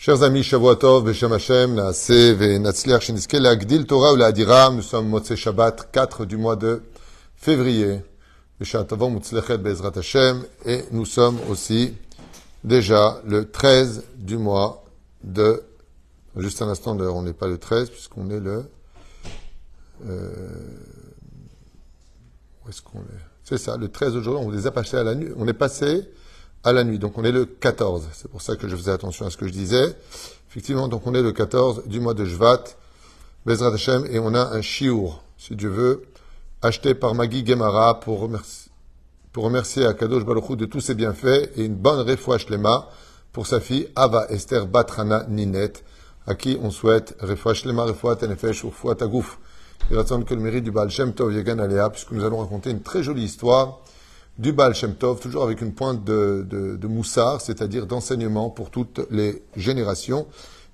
Chers amis, Shavuotov, Beshem Hashem, Naaseh, Venatzliach, Sheniske, Agdil Torah ou la nous sommes Motse Shabbat, 4 du mois de février. Beshatavon Mutzlechet Bezrat Hashem, et nous sommes aussi déjà le 13 du mois de, juste un instant on n'est pas le 13, puisqu'on est le, euh, où est-ce qu'on est? C'est ça, le 13 aujourd'hui, on les a passés à la nuit, on est passé à la nuit. Donc on est le 14. C'est pour ça que je faisais attention à ce que je disais. Effectivement, donc on est le 14 du mois de Jvat, Bezrat Hashem, et on a un chiour, si Dieu veut, acheté par Magui Gemara pour remercier, pour remercier Akadosh de tous ses bienfaits et une bonne refouach lema pour sa fille Ava Esther Batrana Ninet, à qui on souhaite refouach lema, refouat tenefesh, refouat agouf. Il attend que le mérite du Baal Shem Tov Yegan Alea, puisque nous allons raconter une très jolie histoire du Baal Shem Tov, toujours avec une pointe de, de, de moussard, c'est-à-dire d'enseignement pour toutes les générations.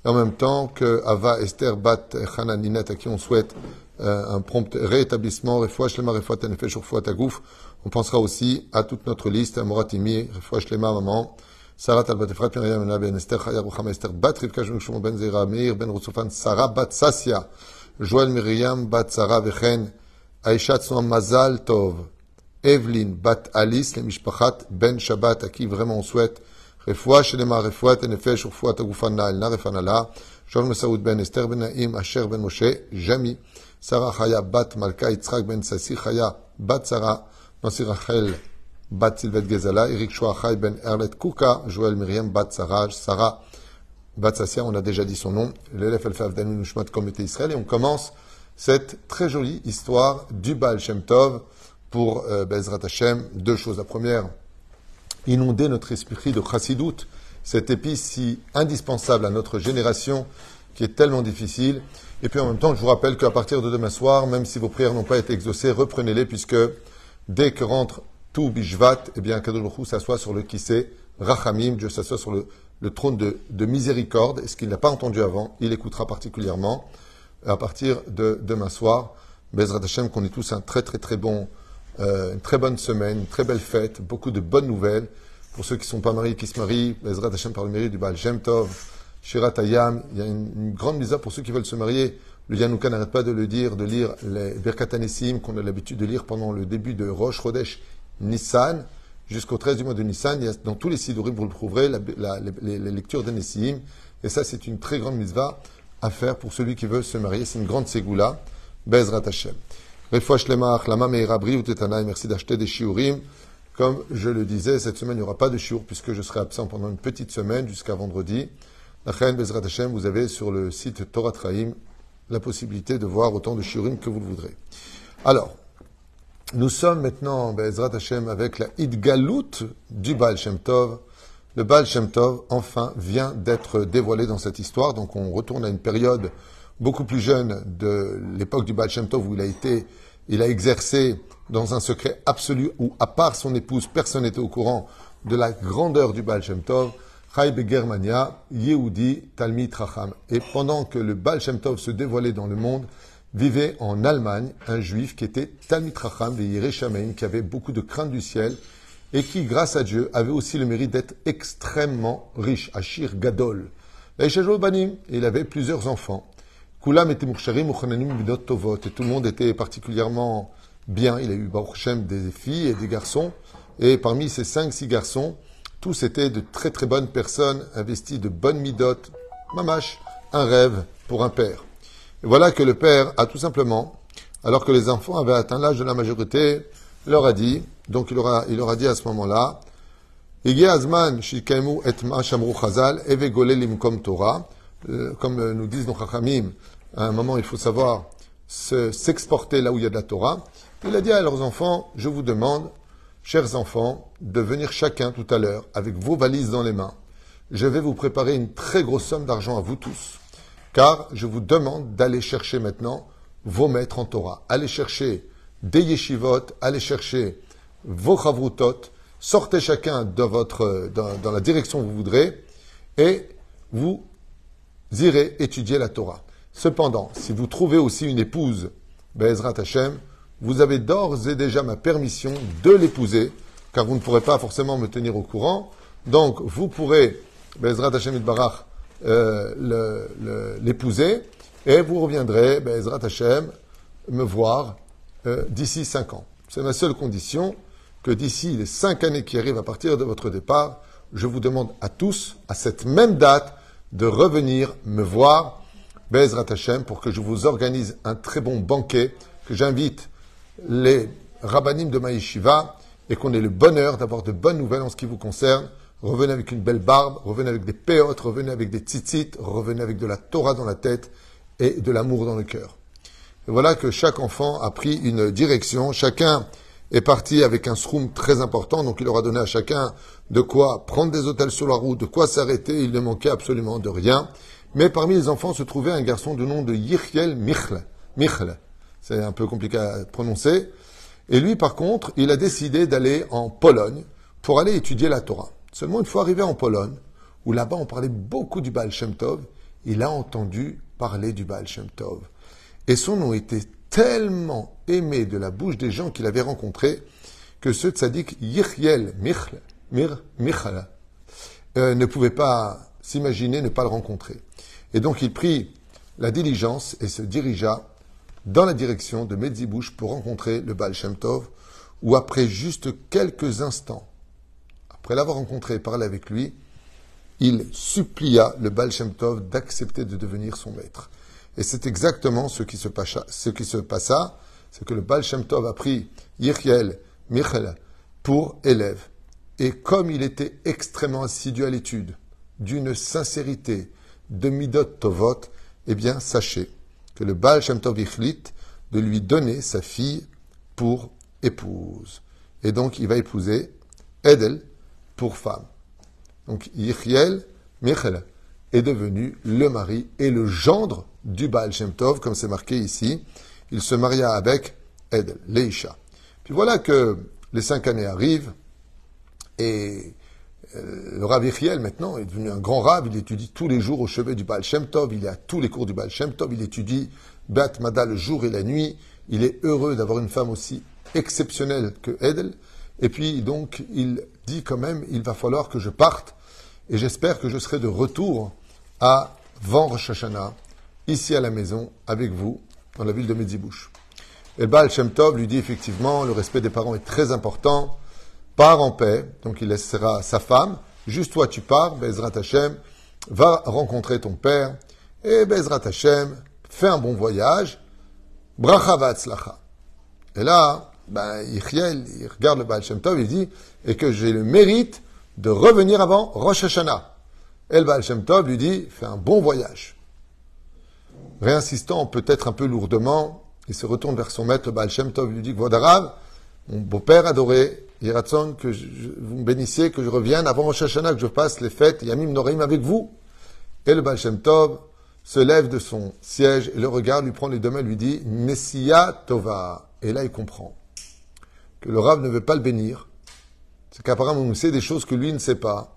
Et en même temps que Ava Esther Bat Chana Ninet, à qui on souhaite euh, un prompt rétablissement, Refoua Shlema, Refoua Tenefesh, Refoua Tagouf. On pensera aussi à toute notre liste, à Moratimi, Refoua Shlema, maman, Sarah Talbat Efrat, Miriam Ben Esther, Chaya Esther Bat, Rivka Shmushum Ben Zera, Ben Rusufan, Sarah Bat Sassia, Joël Miriam Bat Sarah Vechen, Tzom Mazal Tov, Evelyn Bat Alice, les Mishpachat Ben Shabbat, à qui vraiment on souhaite Refoua Shelema, Refoua Tenefesh, Refoua Tagufan Na'el Refanala, Joël Mesaoud Ben Esther Ben Naïm, Asher Ben Moshe, Jami, Sarah Chaya Bat Malka, Yitzhak Ben Sassi Chaya Bat Sarah, Nasir Rachel Bat Silvet Gezala, Eric Chouachai Ben Erlet Kuka, Joël Miriam Bat Sarah, Sarah Bat Sassia, on a déjà dit son nom, l'élève Elfav Dan Nushmat Comité Israël, et on commence cette très jolie histoire du Baal Shem Tov, pour euh, Bezrat Hashem, deux choses. La première, inonder notre esprit de chassidoute, cette épice si indispensable à notre génération, qui est tellement difficile. Et puis en même temps, je vous rappelle qu'à partir de demain soir, même si vos prières n'ont pas été exaucées, reprenez-les, puisque dès que rentre tout Bishvat, eh bien, Kadosh s'assoit sur le kissé, Rachamim, Dieu s'assoit sur le, trône de, de, miséricorde, et ce qu'il n'a pas entendu avant, il écoutera particulièrement à partir de demain soir. Bezrat Hashem, qu'on ait tous un très très très bon une très bonne semaine, une très belle fête, beaucoup de bonnes nouvelles. Pour ceux qui ne sont pas mariés, qui se marient, Ezrat Hashem par le mérite du Baal Shem Tov, Shirat il y a une, grande mise pour ceux qui veulent se marier. Le Yanouka n'arrête pas de le dire, de lire les Birkat qu'on a l'habitude de lire pendant le début de Rosh Chodesh Nissan, jusqu'au 13 du mois de Nissan. Il y a, dans tous les sidorim, vous le trouverez, les, lectures de Nessim. Et ça, c'est une très grande mitzvah à faire pour celui qui veut se marier. C'est une grande ségoula. Bezrat Hashem. Merci d'acheter des shiurim. Comme je le disais, cette semaine, il n'y aura pas de shiur puisque je serai absent pendant une petite semaine jusqu'à vendredi. Vous avez sur le site Torah Traim la possibilité de voir autant de shiurim que vous le voudrez. Alors, nous sommes maintenant, Bezrat Hashem, avec la Idgalut du Baal Shem Tov. Le Baal Shem Tov, enfin, vient d'être dévoilé dans cette histoire. Donc, on retourne à une période beaucoup plus jeune de l'époque du Baal Shem Tov où il a été, il a exercé dans un secret absolu où, à part son épouse, personne n'était au courant de la grandeur du Baal Shem Tov. Germania, Yehudi, Talmid Racham. Et pendant que le Baal Shem se dévoilait dans le monde, vivait en Allemagne un juif qui était Talmid Racham, de qui avait beaucoup de crainte du ciel et qui, grâce à Dieu, avait aussi le mérite d'être extrêmement riche, Ashir Gadol. Il avait plusieurs enfants. Kulam était Tovot, et tout le monde était particulièrement bien. Il a eu Baruch des filles et des garçons, et parmi ces cinq, six garçons, tous étaient de très très bonnes personnes, investis de bonnes midotes, mamash, un rêve pour un père. Et voilà que le père a tout simplement, alors que les enfants avaient atteint l'âge de la majorité, leur a dit, donc il leur a, il leur dit à ce moment-là, euh, comme nous disent nos chachamim, à un moment, il faut savoir s'exporter là où il y a de la Torah. Il a dit à leurs enfants, je vous demande, chers enfants, de venir chacun tout à l'heure avec vos valises dans les mains. Je vais vous préparer une très grosse somme d'argent à vous tous, car je vous demande d'aller chercher maintenant vos maîtres en Torah. Allez chercher des yeshivot, allez chercher vos chavrutot, sortez chacun dans la direction que vous voudrez, et vous irez étudier la Torah. Cependant, si vous trouvez aussi une épouse, Bezrat Hashem, vous avez d'ores et déjà ma permission de l'épouser, car vous ne pourrez pas forcément me tenir au courant. Donc, vous pourrez, Bezrat Hashem Barach, euh, l'épouser, et vous reviendrez, ben, Ezrat Hashem, me voir euh, d'ici cinq ans. C'est ma seule condition, que d'ici les cinq années qui arrivent à partir de votre départ, je vous demande à tous, à cette même date, de revenir me voir, Bezrat Hashem, pour que je vous organise un très bon banquet, que j'invite les rabbinim de Maïshiva et qu'on ait le bonheur d'avoir de bonnes nouvelles en ce qui vous concerne. Revenez avec une belle barbe, revenez avec des péotes, revenez avec des tzitzit, revenez avec de la Torah dans la tête et de l'amour dans le cœur. Et voilà que chaque enfant a pris une direction, chacun est parti avec un shroom très important, donc il aura donné à chacun de quoi prendre des hôtels sur la route, de quoi s'arrêter, il ne manquait absolument de rien. Mais parmi les enfants se trouvait un garçon de nom de Yirkiel Michle. Michle. C'est un peu compliqué à prononcer. Et lui, par contre, il a décidé d'aller en Pologne pour aller étudier la Torah. Seulement, une fois arrivé en Pologne, où là-bas on parlait beaucoup du Baal Shem Tov, il a entendu parler du Baal Shem Tov. Et son nom était tellement aimé de la bouche des gens qu'il avait rencontrés que ce tzaddik Yirchiel Michle, Mir, euh, ne pouvait pas s'imaginer ne pas le rencontrer. Et donc il prit la diligence et se dirigea dans la direction de Medzibouche pour rencontrer le Baal Shem où après juste quelques instants, après l'avoir rencontré et parlé avec lui, il supplia le Baal d'accepter de devenir son maître. Et c'est exactement ce qui se passa. Ce c'est que le Baal a pris Yirchiel, Michel, pour élève. Et comme il était extrêmement assidu à l'étude, d'une sincérité, de midot tovot, eh bien, sachez que le Baal Shem Tov de lui donner sa fille pour épouse. Et donc, il va épouser Edel pour femme. Donc, Yichiel, Michel, est devenu le mari et le gendre du Baal Shem Tov, comme c'est marqué ici. Il se maria avec Edel, Leisha. Puis voilà que les cinq années arrivent et le Rav Yechiel, maintenant, est devenu un grand Rav. Il étudie tous les jours au chevet du Baal Shem Tov. Il est à tous les cours du Baal Shem Tov. Il étudie Bat Mada le jour et la nuit. Il est heureux d'avoir une femme aussi exceptionnelle que Edel. Et puis, donc, il dit quand même, il va falloir que je parte. Et j'espère que je serai de retour à Van Rosh ici à la maison, avec vous, dans la ville de Medzibouche. Et le Baal Shem Tov lui dit effectivement, le respect des parents est très important part en paix, donc il laissera sa femme, juste toi tu pars, Bezrat Hashem, va rencontrer ton père, et Bezrat Hashem, fais un bon voyage, bracha va'atzlacha. Et là, ben, il regarde le Baal Shem Tov, il dit, et que j'ai le mérite de revenir avant Rosh Hashanah. Et le Baal Shem Tov lui dit, fais un bon voyage. Réinsistant peut-être un peu lourdement, il se retourne vers son maître, le Baal Shem Tov lui dit, Vodarav, mon beau-père adoré, Yiratson, que vous me bénissiez, que je revienne avant Rosh Hashanah, que je passe les fêtes Yamim Noraim avec vous. Et le Baal Shem Tov se lève de son siège et le regarde, lui prend les deux mains, lui dit Nessia Tova. Et là, il comprend que le Rav ne veut pas le bénir. C'est qu'apparemment, on sait des choses que lui ne sait pas.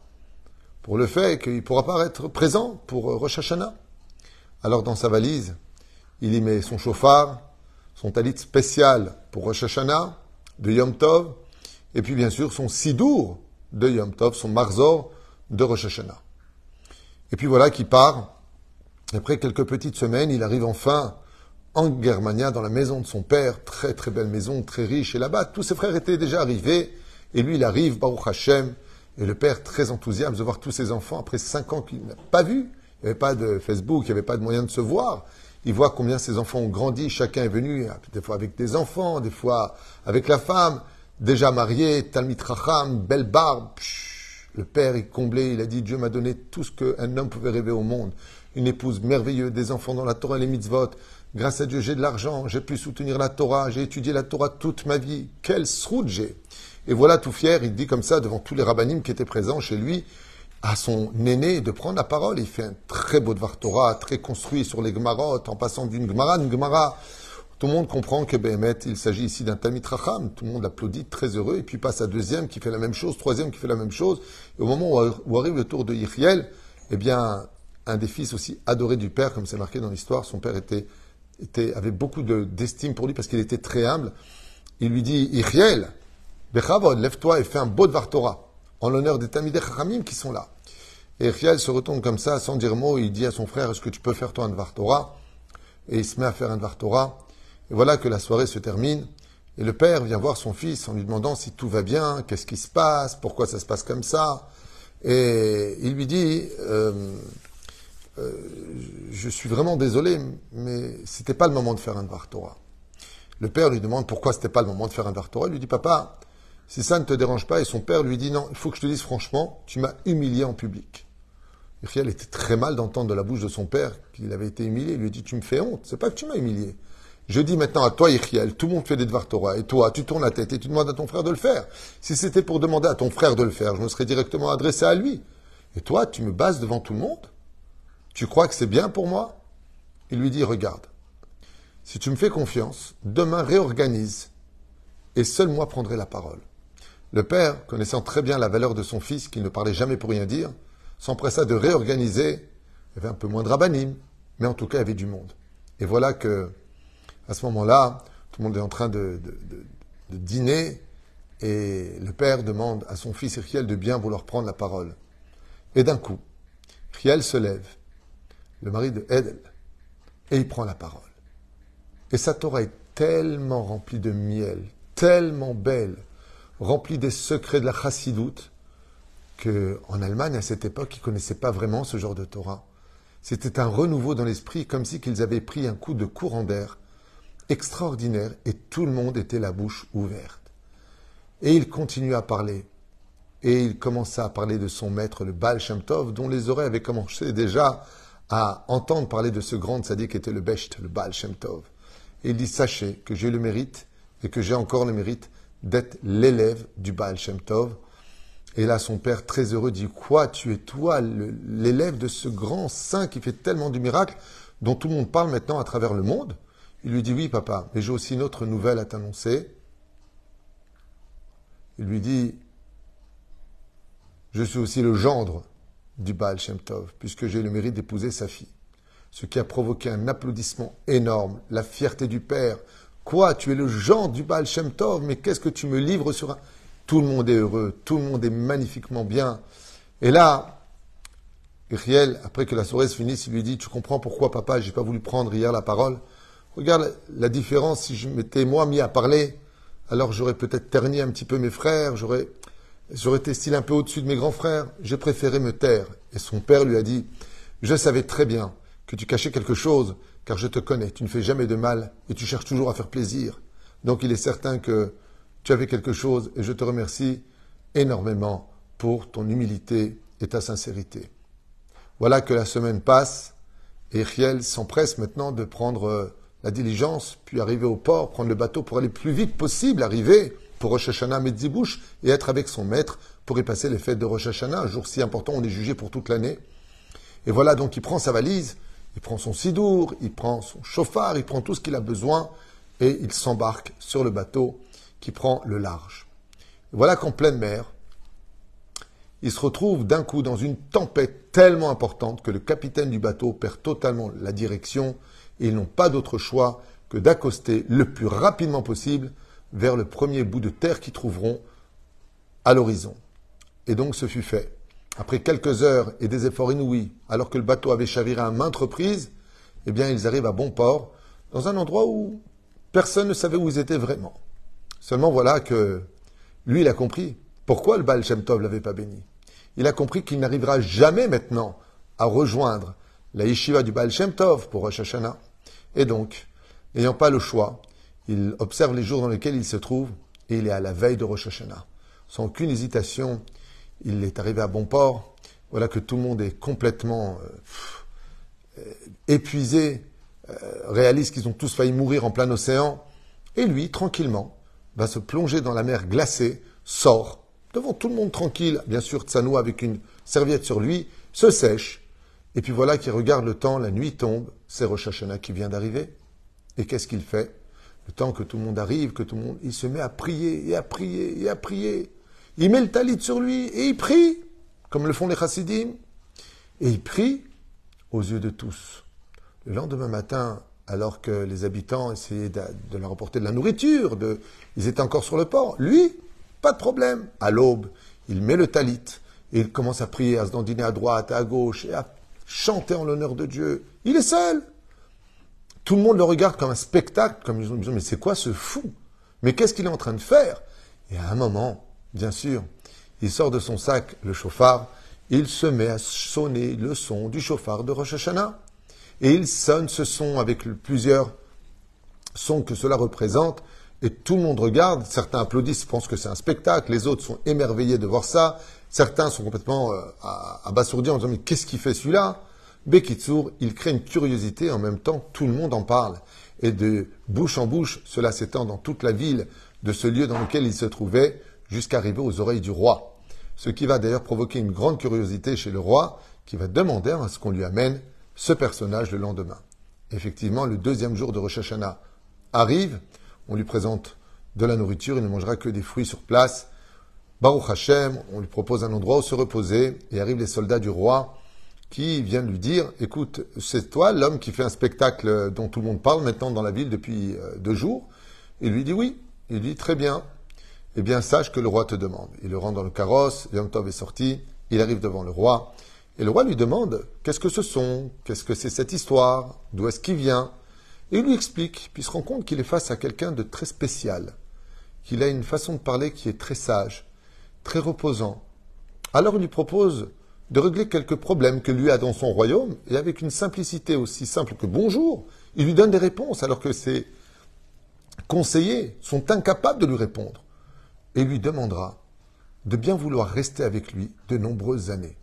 Pour le fait qu'il ne pourra pas être présent pour euh, Rosh Hashanah. Alors, dans sa valise, il y met son chauffard, son talit spécial pour Rosh Hashanah, de Yom Tov, et puis bien sûr son Sidour de Yom Tov, son Marzor de Rosh Hashanah. Et puis voilà qu'il part. Après quelques petites semaines, il arrive enfin en Germania, dans la maison de son père, très très belle maison, très riche. Et là-bas, tous ses frères étaient déjà arrivés. Et lui, il arrive, Baruch Hashem. Et le père, très enthousiaste de voir tous ses enfants, après cinq ans qu'il n'a pas vu. Il n'y avait pas de Facebook, il n'y avait pas de moyen de se voir. Il voit combien ses enfants ont grandi. Chacun est venu, des fois avec des enfants, des fois avec la femme déjà marié, Talmit Racham, belle barbe. le père est comblé, il a dit Dieu m'a donné tout ce qu'un homme pouvait rêver au monde. Une épouse merveilleuse, des enfants dans la Torah et les mitzvot. Grâce à Dieu, j'ai de l'argent, j'ai pu soutenir la Torah, j'ai étudié la Torah toute ma vie. Quel sroud j'ai Et voilà, tout fier, il dit comme ça devant tous les rabbinim qui étaient présents chez lui, à son aîné de prendre la parole. Il fait un très beau devoir Torah, très construit sur les Gemarot, en passant d'une Gemara à une Gemara. Tout le monde comprend que Behemet, il s'agit ici d'un Tamit Racham. Tout le monde applaudit, très heureux. Et puis passe à deuxième qui fait la même chose, troisième qui fait la même chose. Et au moment où arrive le tour de Yichiel, eh bien, un des fils aussi adoré du père, comme c'est marqué dans l'histoire, son père était, était, avait beaucoup d'estime pour lui parce qu'il était très humble. Il lui dit, Yichiel, Bechavod, lève-toi et fais un beau Dvar Torah, en l'honneur des Tamidei Chachamim qui sont là. Et Riel se retourne comme ça, sans dire mot, il dit à son frère, est-ce que tu peux faire toi un Dvar Et il se met à faire un Dvar. Et voilà que la soirée se termine. Et le père vient voir son fils en lui demandant si tout va bien, qu'est-ce qui se passe, pourquoi ça se passe comme ça. Et il lui dit, euh, euh, je suis vraiment désolé, mais c'était pas le moment de faire un Dvar Torah. Le père lui demande pourquoi c'était pas le moment de faire un Dvar Torah. Il lui dit, papa, si ça ne te dérange pas, et son père lui dit, non, il faut que je te dise franchement, tu m'as humilié en public. Uriel était très mal d'entendre de la bouche de son père qu'il avait été humilié. Il lui dit, tu me fais honte. C'est pas que tu m'as humilié. Je dis maintenant à toi, Iriel, tout le monde fait des Dvar Torah, et toi, tu tournes la tête et tu demandes à ton frère de le faire. Si c'était pour demander à ton frère de le faire, je me serais directement adressé à lui. Et toi, tu me bases devant tout le monde Tu crois que c'est bien pour moi? Il lui dit, regarde, si tu me fais confiance, demain réorganise, et seul moi prendrai la parole. Le père, connaissant très bien la valeur de son fils, qui ne parlait jamais pour rien dire, s'empressa de réorganiser. Il y avait un peu moins de rabanim, mais en tout cas, il y avait du monde. Et voilà que, à ce moment-là, tout le monde est en train de, dîner, et le père demande à son fils Riel de bien vouloir prendre la parole. Et d'un coup, Riel se lève, le mari de Edel, et il prend la parole. Et sa Torah est tellement remplie de miel, tellement belle, remplie des secrets de la chassidoute, qu'en Allemagne, à cette époque, ils ne connaissaient pas vraiment ce genre de Torah. C'était un renouveau dans l'esprit, comme si qu'ils avaient pris un coup de courant d'air extraordinaire et tout le monde était la bouche ouverte. Et il continue à parler. Et il commença à parler de son maître, le Baal Shem Tov, dont les oreilles avaient commencé déjà à entendre parler de ce grand sadique qui était le Besht, le Baal Shem Tov. Et il dit, sachez que j'ai le mérite et que j'ai encore le mérite d'être l'élève du Baal Shem Tov. Et là, son père, très heureux, dit Quoi Tu es toi l'élève de ce grand saint qui fait tellement du miracle, dont tout le monde parle maintenant à travers le monde? Il lui dit Oui, papa, mais j'ai aussi une autre nouvelle à t'annoncer. Il lui dit Je suis aussi le gendre du Baal Shem Tov, puisque j'ai le mérite d'épouser sa fille. Ce qui a provoqué un applaudissement énorme, la fierté du père. Quoi Tu es le gendre du Baal Shem Tov, mais qu'est-ce que tu me livres sur un? Tout le monde est heureux, tout le monde est magnifiquement bien. Et là, Uriel, après que la soirée se finisse, il lui dit, tu comprends pourquoi papa, j'ai pas voulu prendre hier la parole? Regarde la différence, si je m'étais moi mis à parler, alors j'aurais peut-être terni un petit peu mes frères, j'aurais, j'aurais été style un peu au-dessus de mes grands frères. J'ai préféré me taire. Et son père lui a dit, je savais très bien que tu cachais quelque chose, car je te connais, tu ne fais jamais de mal et tu cherches toujours à faire plaisir. Donc il est certain que tu avais quelque chose et je te remercie énormément pour ton humilité et ta sincérité. Voilà que la semaine passe et Riel s'empresse maintenant de prendre euh, la diligence, puis arriver au port, prendre le bateau pour aller le plus vite possible, arriver pour Rosh Hashanah Medzibouche et être avec son maître pour y passer les fêtes de Rosh Hashanah, un jour si important, on est jugé pour toute l'année. Et voilà, donc il prend sa valise, il prend son sidour, il prend son chauffard, il prend tout ce qu'il a besoin et il s'embarque sur le bateau qui prend le large. Voilà qu'en pleine mer, il se retrouve d'un coup dans une tempête tellement importante que le capitaine du bateau perd totalement la direction et ils n'ont pas d'autre choix que d'accoster le plus rapidement possible vers le premier bout de terre qu'ils trouveront à l'horizon. Et donc ce fut fait. Après quelques heures et des efforts inouïs, alors que le bateau avait chaviré à maintes reprises, eh bien ils arrivent à bon port, dans un endroit où personne ne savait où ils étaient vraiment. Seulement voilà que lui, il a compris pourquoi le Baal Shem Tov l'avait pas béni. Il a compris qu'il n'arrivera jamais maintenant à rejoindre la yeshiva du Baal Shem Tov pour Rosh Hashanah. Et donc, n'ayant pas le choix, il observe les jours dans lesquels il se trouve et il est à la veille de Rosh Hashanah. Sans aucune hésitation, il est arrivé à bon port. Voilà que tout le monde est complètement euh, épuisé, euh, réalise qu'ils ont tous failli mourir en plein océan. Et lui, tranquillement, va se plonger dans la mer glacée, sort, devant tout le monde tranquille, bien sûr, Tsanou avec une serviette sur lui, se sèche, et puis voilà qu'il regarde le temps, la nuit tombe, c'est Rosh Hashanah qui vient d'arriver. Et qu'est-ce qu'il fait? Le temps que tout le monde arrive, que tout le monde, il se met à prier et à prier et à prier. Il met le talit sur lui et il prie, comme le font les chassidim. Et il prie aux yeux de tous. Le lendemain matin, alors que les habitants essayaient de, leur apporter de la nourriture, ils étaient encore sur le port. Lui, pas de problème. À l'aube, il met le talit, Et il commence à prier, à se dandiner à droite, à gauche, et à chanter en l'honneur de Dieu. Il est seul. Tout le monde le regarde comme un spectacle, comme ils ont dit, mais c'est quoi ce fou? Mais qu'est-ce qu'il est en train de faire? Et à un moment, bien sûr, il sort de son sac le chauffard, il se met à sonner le son du chauffard de Rosh Hashanah. Et il sonne ce son avec plusieurs sons que cela représente, et tout le monde regarde, certains applaudissent, pensent que c'est un spectacle, les autres sont émerveillés de voir ça, certains sont complètement euh, abasourdis en disant mais qu'est-ce qu'il fait celui-là? Bekitsour, il crée une curiosité, en même temps tout le monde en parle. Et de bouche en bouche, cela s'étend dans toute la ville de ce lieu dans lequel il se trouvait, jusqu'à arriver aux oreilles du roi. Ce qui va d'ailleurs provoquer une grande curiosité chez le roi, qui va demander à ce qu'on lui amène ce personnage le lendemain. Effectivement, le deuxième jour de Rosh Hashanah arrive, on lui présente de la nourriture, il ne mangera que des fruits sur place. Baruch Hashem, on lui propose un endroit où se reposer, et arrivent les soldats du roi qui viennent lui dire, écoute, c'est toi l'homme qui fait un spectacle dont tout le monde parle maintenant dans la ville depuis euh, deux jours? Il lui dit oui. Il dit très bien. Eh bien, sache que le roi te demande. Il le rend dans le carrosse, Yom Tov est sorti, il arrive devant le roi, et le roi lui demande, qu'est-ce que ce sont? Qu'est-ce que c'est cette histoire? D'où est-ce qu'il vient? Et il lui explique, puis se rend compte qu'il est face à quelqu'un de très spécial, qu'il a une façon de parler qui est très sage, très reposant. Alors il lui propose de régler quelques problèmes que lui a dans son royaume, et avec une simplicité aussi simple que bonjour, il lui donne des réponses, alors que ses conseillers sont incapables de lui répondre, et lui demandera de bien vouloir rester avec lui de nombreuses années.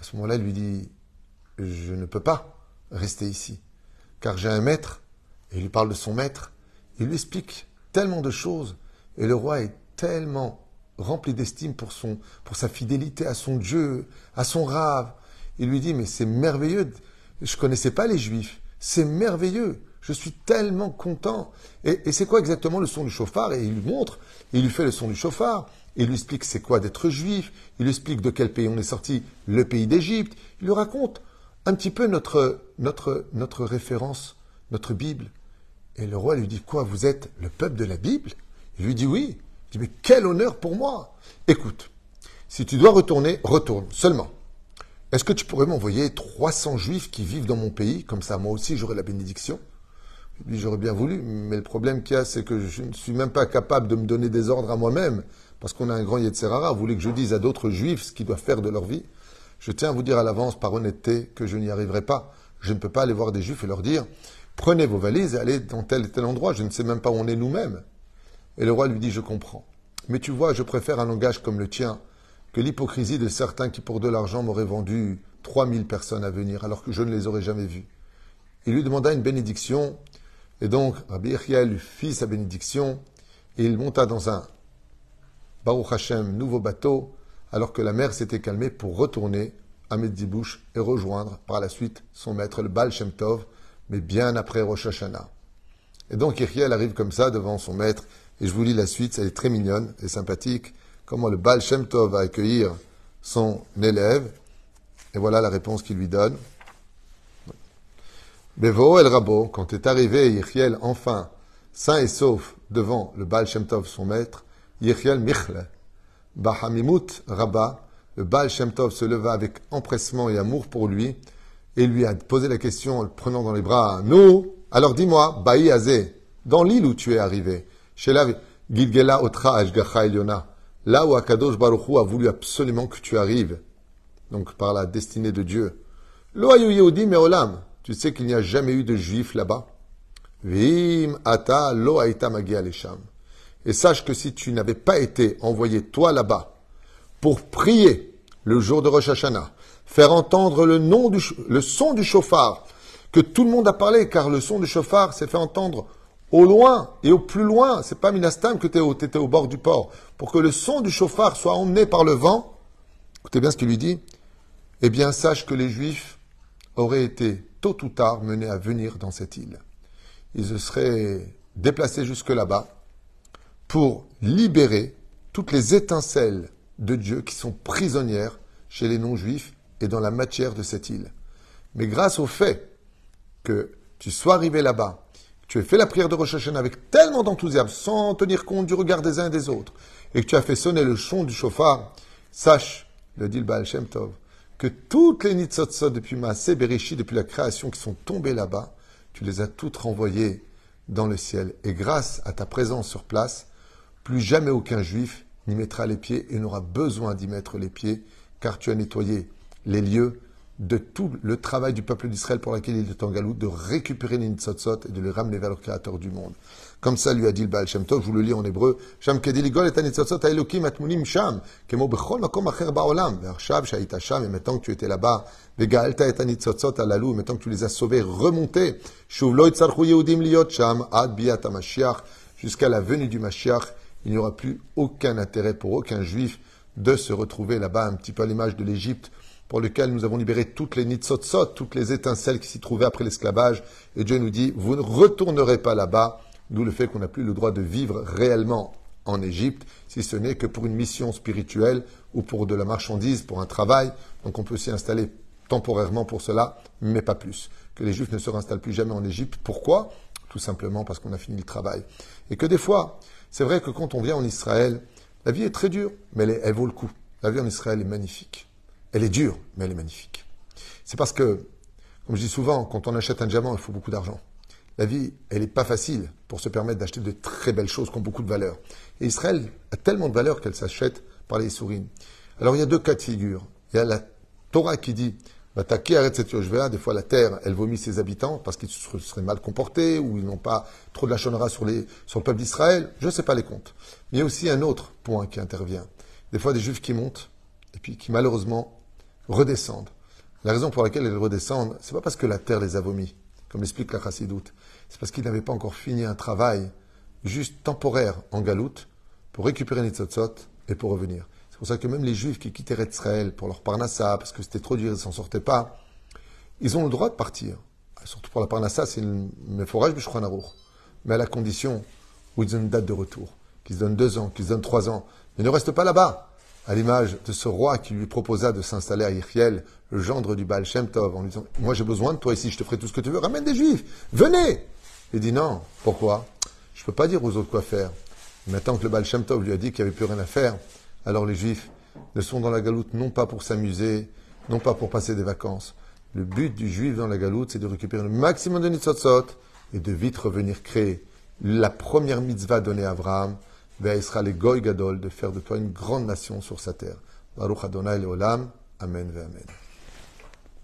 À ce moment-là, il lui dit, je ne peux pas rester ici, car j'ai un maître il lui parle de son maître. Il lui explique tellement de choses. Et le roi est tellement rempli d'estime pour, son, pour sa fidélité à son Dieu, à son rave. Il lui dit, mais c'est merveilleux. Je connaissais pas les Juifs. C'est merveilleux. Je suis tellement content. Et, c'est quoi exactement le son du chauffard? Et il lui montre, il lui fait le son du chauffard. Il lui explique c'est quoi d'être juif. Il lui explique de quel pays on est sorti, le pays d'Égypte. Il lui raconte un petit peu notre, notre, notre référence, notre Bible. Et le roi lui dit Quoi, vous êtes le peuple de la Bible? Il lui dit Oui. Dit Mais quel honneur pour moi Écoute, si tu dois retourner, retourne seulement. Est-ce que tu pourrais m'envoyer 300 juifs qui vivent dans mon pays Comme ça, moi aussi, j'aurai la bénédiction? J'aurais bien voulu, mais le problème qu'il y a, c'est que je ne suis même pas capable de me donner des ordres à moi-même, parce qu'on a un grand Yetzerara. Vous voulez que je dise à d'autres juifs ce qu'ils doivent faire de leur vie? Je tiens à vous dire à l'avance, par honnêteté, que je n'y arriverai pas. Je ne peux pas aller voir des juifs et leur dire Prenez vos valises et allez dans tel et tel endroit, je ne sais même pas où on est nous-mêmes. Et le roi lui dit, je comprends. Mais tu vois, je préfère un langage comme le tien que l'hypocrisie de certains qui, pour de l'argent, m'auraient vendu 3000 personnes à venir, alors que je ne les aurais jamais vues. Il lui demanda une bénédiction, et donc Rabbi Yechiel lui fit sa bénédiction, et il monta dans un Baruch Hashem nouveau bateau, alors que la mer s'était calmée pour retourner à Medzibouche et rejoindre par la suite son maître, le Baal Shem Tov, mais bien après Rosh Hashanah. Et donc Yechiel arrive comme ça devant son maître, et je vous lis la suite, elle est très mignonne et sympathique, comment le Baal Shem Tov va accueillir son élève, et voilà la réponse qu'il lui donne. Bevo el Rabo, quand est arrivé Yechiel enfin, sain et sauf, devant le Baal Shem Tov, son maître, Yechiel Michle, Bahamimut Rabba, le Baal Shem Tov se leva avec empressement et amour pour lui, et lui a posé la question en le prenant dans les bras. Nous, alors dis-moi, Baï Azé, dans l'île où tu es arrivé, Gilgela Otra Ashgacha Eliona, là où Akadosh Baruch a voulu absolument que tu arrives, donc par la destinée de Dieu. Lo Yehudi Meolam, tu sais qu'il n'y a jamais eu de juifs là-bas. Vim Ata Lo Aita Magia Lesham. Et sache que si tu n'avais pas été envoyé toi là-bas pour prier le jour de Rosh Hashanah, faire entendre le, nom du, le son du chauffard, que tout le monde a parlé, car le son du chauffard s'est fait entendre au loin et au plus loin. C'est pas Minastam que tu étais au bord du port. Pour que le son du chauffard soit emmené par le vent, écoutez bien ce qu'il lui dit, eh bien sache que les Juifs auraient été tôt ou tard menés à venir dans cette île. Ils se seraient déplacés jusque là-bas pour libérer toutes les étincelles de Dieu qui sont prisonnières chez les non-juifs et dans la matière de cette île. Mais grâce au fait que tu sois arrivé là-bas, tu aies fait la prière de Rosh avec tellement d'enthousiasme, sans tenir compte du regard des uns et des autres, et que tu as fait sonner le son du chauffard, sache le dit le Baal Shem Tov, que toutes les Nitzotzot depuis Bereshit, depuis la création, qui sont tombées là-bas, tu les as toutes renvoyées dans le ciel. Et grâce à ta présence sur place, plus jamais aucun juif n'y mettra les pieds et n'aura besoin d'y mettre les pieds, car tu as nettoyé les lieux de tout le travail du peuple d'Israël pour lequel il est en galoute, de récupérer les Nitzotzot et de les ramener vers le Créateur du monde. Comme ça lui a dit le Baal Shem Tov, je vous le lis en hébreu, Sham kediligol et Nitzotzot haelokim atmunim sham, kemo bechol makom acher ba'olam, ve'arshav sha'ita sham, et maintenant que tu étais là-bas, ve'ga'alta et Nitzotzot alalou, et maintenant que tu les as sauvés, remontés, shuv lo yitzarchu yehudim liot sham, ad biat Mashiach, jusqu'à la venue du Mashiach, il n'y aura plus aucun intérêt pour aucun juif de se retrouver là-bas, un petit peu à l'image de l'Égypte, pour lequel nous avons libéré toutes les nitzotzot, toutes les étincelles qui s'y trouvaient après l'esclavage. Et Dieu nous dit, vous ne retournerez pas là-bas, d'où le fait qu'on n'a plus le droit de vivre réellement en Égypte, si ce n'est que pour une mission spirituelle ou pour de la marchandise, pour un travail. Donc on peut s'y installer temporairement pour cela, mais pas plus. Que les Juifs ne se réinstallent plus jamais en Égypte. Pourquoi? Tout simplement parce qu'on a fini le travail. Et que des fois, c'est vrai que quand on vient en Israël, la vie est très dure, mais elle vaut le coup. La vie en Israël est magnifique. Elle est dure, mais elle est magnifique. C'est parce que, comme je dis souvent, quand on achète un diamant, il faut beaucoup d'argent. La vie, elle n'est pas facile pour se permettre d'acheter de très belles choses qui ont beaucoup de valeur. Et Israël a tellement de valeur qu'elle s'achète par les sourines. Alors il y a deux cas de figure. Il y a la Torah qui dit des fois la terre, elle vomit ses habitants parce qu'ils seraient mal comportés ou ils n'ont pas trop de la chonera sur, sur le peuple d'Israël. Je ne sais pas les comptes. Mais il y a aussi un autre point qui intervient. Des fois des juifs qui montent et puis qui malheureusement redescendent. La raison pour laquelle ils redescendent, c'est pas parce que la terre les a vomis, comme l'explique la chassidoute. C'est parce qu'ils n'avaient pas encore fini un travail juste temporaire en galoute pour récupérer Nitzotzot et pour revenir. C'est pour ça que même les juifs qui quittaient Israël pour leur parnassa, parce que c'était trop dur, ils s'en sortaient pas, ils ont le droit de partir. Surtout pour la parnassa, c'est une méforage Mais à la condition où ils ont une date de retour, qu'ils se donnent deux ans, qu'ils se donnent trois ans. Mais ne restent pas là-bas à l'image de ce roi qui lui proposa de s'installer à Yirchiel, le gendre du Baal Shem Tov, en lui disant Moi j'ai besoin de toi ici, je te ferai tout ce que tu veux, ramène des juifs, venez Il dit Non, pourquoi? Je ne peux pas dire aux autres quoi faire. Maintenant que le Baal Shem Tov lui a dit qu'il n'y avait plus rien à faire, alors les juifs ne sont dans la galoute non pas pour s'amuser, non pas pour passer des vacances. Le but du juif dans la galoute, c'est de récupérer le maximum de nitzotzot et de vite revenir créer la première mitzvah donnée à Abraham les Goy Gadol, de faire de toi une grande nation sur sa terre. Baruch Adonai Leolam. Amen ve Amen.